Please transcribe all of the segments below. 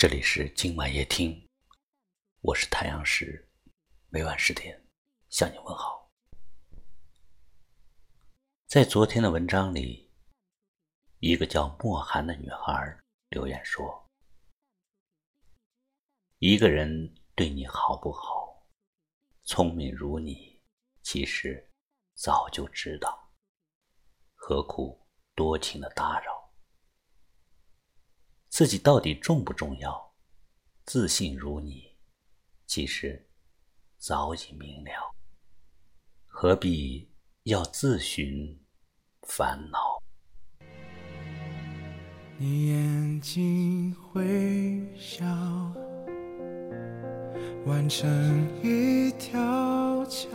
这里是今晚夜听，我是太阳石，每晚十点向你问好。在昨天的文章里，一个叫莫寒的女孩留言说：“一个人对你好不好，聪明如你，其实早就知道，何苦多情的打扰？”自己到底重不重要？自信如你，其实早已明了，何必要自寻烦恼？你眼睛微笑，完成一条桥，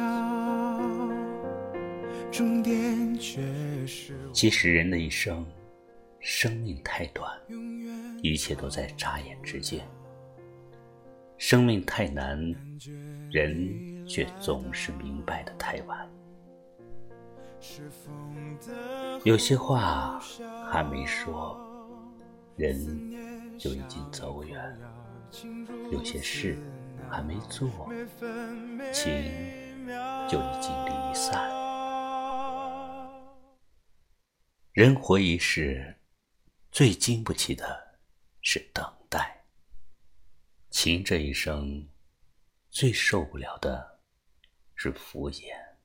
终点却是。其实人的一生，生命太短。一切都在眨眼之间，生命太难，人却总是明白的太晚。有些话还没说，人就已经走远；有些事还没做，情就已经离散。人活一世，最经不起的。是等待。情这一生，最受不了的是敷衍。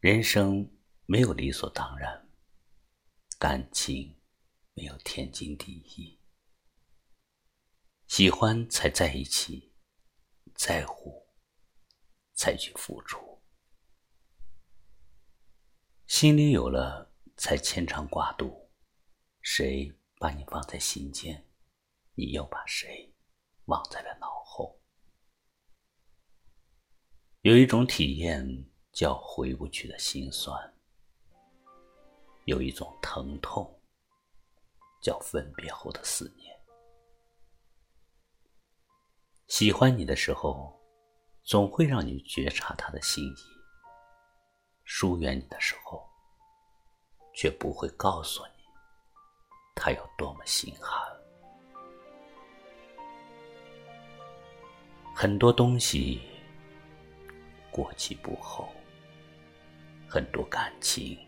人生没有理所当然，感情没有天经地义。喜欢才在一起，在乎才去付出，心里有了才牵肠挂肚。谁把你放在心间，你又把谁忘在了脑后？有一种体验叫回不去的心酸，有一种疼痛叫分别后的思念。喜欢你的时候，总会让你觉察他的心意；疏远你的时候，却不会告诉你。他有多么心寒？很多东西过期不候，很多感情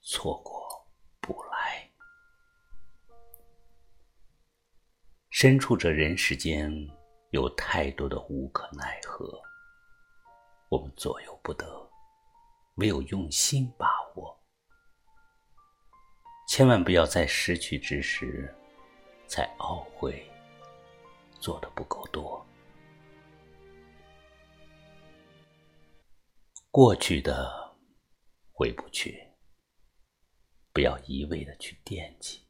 错过不来。身处这人世间，有太多的无可奈何，我们左右不得，唯有用心把。千万不要在失去之时，才懊悔做的不够多。过去的回不去，不要一味的去惦记；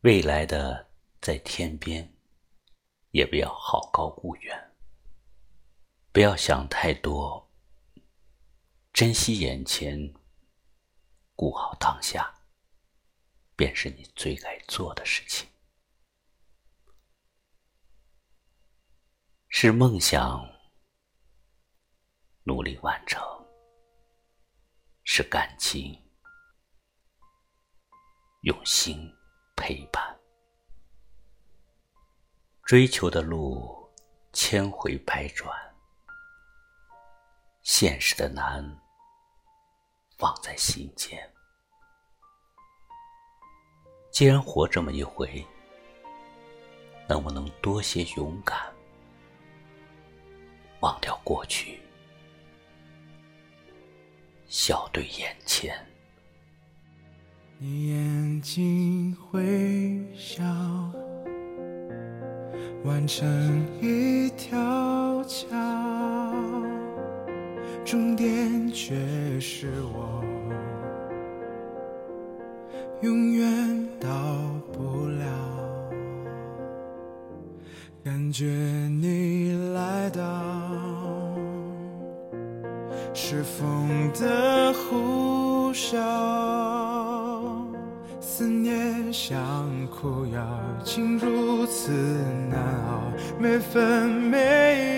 未来的在天边，也不要好高骛远。不要想太多，珍惜眼前。顾好当下，便是你最该做的事情。是梦想，努力完成；是感情，用心陪伴。追求的路，千回百转；现实的难。放在心间。既然活这么一回，能不能多些勇敢，忘掉过去，笑对眼前？你眼睛会笑，完成一条桥。终点是我，永远到不了。感觉你来到，是风的呼啸，思念像苦药，竟如此难熬，每分每秒。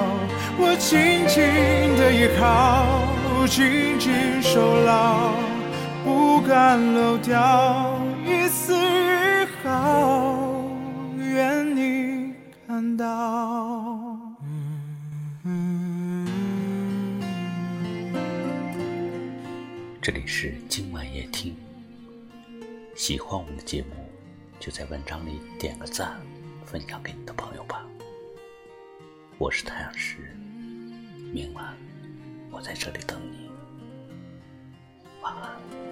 我紧紧的依靠，紧紧守牢，不敢漏掉一丝一毫，愿你看到。这里是今晚夜听，喜欢我们的节目，就在文章里点个赞，分享给你的朋友吧。我是太阳石，明晚我在这里等你，晚安。